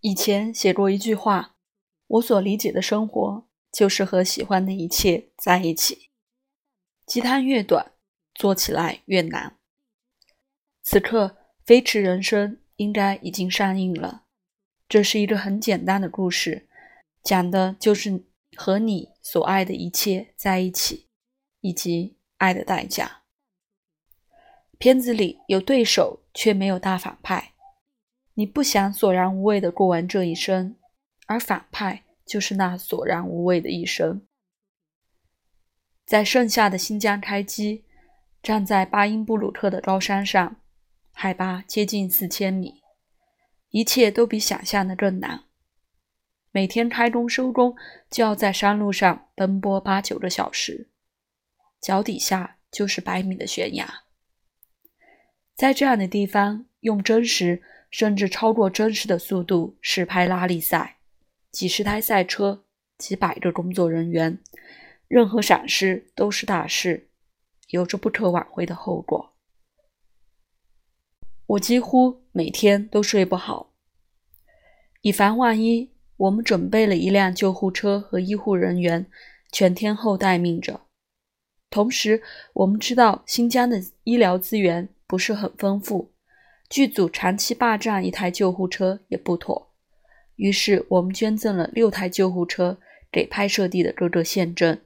以前写过一句话：“我所理解的生活，就是和喜欢的一切在一起。”鸡汤越短，做起来越难。此刻，《飞驰人生》应该已经上映了。这是一个很简单的故事，讲的就是和你所爱的一切在一起，以及爱的代价。片子里有对手，却没有大反派。你不想索然无味的过完这一生，而反派就是那索然无味的一生。在盛夏的新疆开机，站在巴音布鲁特的高山上，海拔接近四千米，一切都比想象的更难。每天开工收工就要在山路上奔波八九个小时，脚底下就是百米的悬崖。在这样的地方，用真实。甚至超过真实的速度实拍拉力赛，几十台赛车，几百个工作人员，任何闪失都是大事，有着不可挽回的后果。我几乎每天都睡不好，以防万一，我们准备了一辆救护车和医护人员，全天候待命着。同时，我们知道新疆的医疗资源不是很丰富。剧组长期霸占一台救护车也不妥，于是我们捐赠了六台救护车给拍摄地的各个县镇。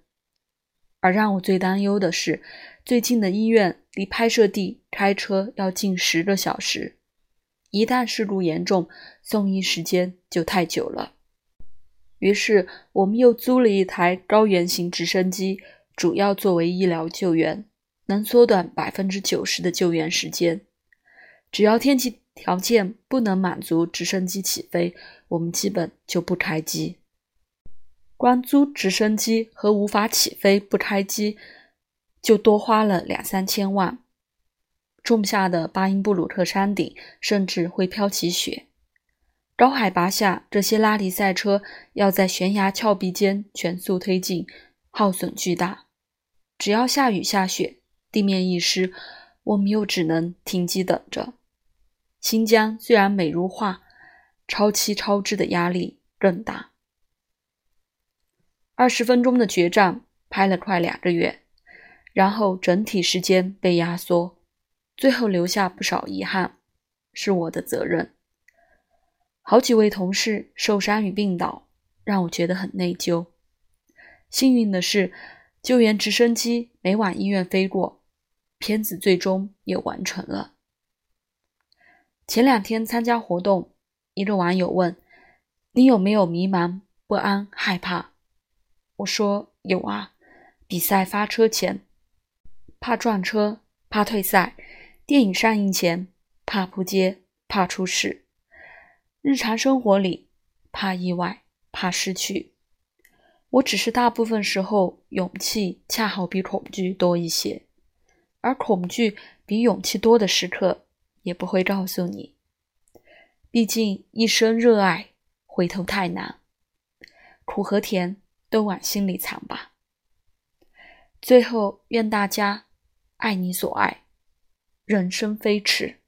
而让我最担忧的是，最近的医院离拍摄地开车要近十个小时，一旦事故严重，送医时间就太久了。于是我们又租了一台高原型直升机，主要作为医疗救援，能缩短百分之九十的救援时间。只要天气条件不能满足直升机起飞，我们基本就不开机。光租直升机和无法起飞不开机，就多花了两三千万。仲夏的巴音布鲁特山顶甚至会飘起雪，高海拔下，这些拉力赛车要在悬崖峭壁间全速推进，耗损巨大。只要下雨下雪，地面一湿，我们又只能停机等着。新疆虽然美如画，超期超支的压力更大。二十分钟的决战拍了快两个月，然后整体时间被压缩，最后留下不少遗憾，是我的责任。好几位同事受伤与病倒，让我觉得很内疚。幸运的是，救援直升机没往医院飞过，片子最终也完成了。前两天参加活动，一个网友问：“你有没有迷茫、不安、害怕？”我说：“有啊，比赛发车前怕撞车、怕退赛；电影上映前怕扑街、怕出事；日常生活里怕意外、怕失去。我只是大部分时候勇气恰好比恐惧多一些，而恐惧比勇气多的时刻。”也不会告诉你，毕竟一生热爱，回头太难，苦和甜都往心里藏吧。最后，愿大家爱你所爱，人生飞驰。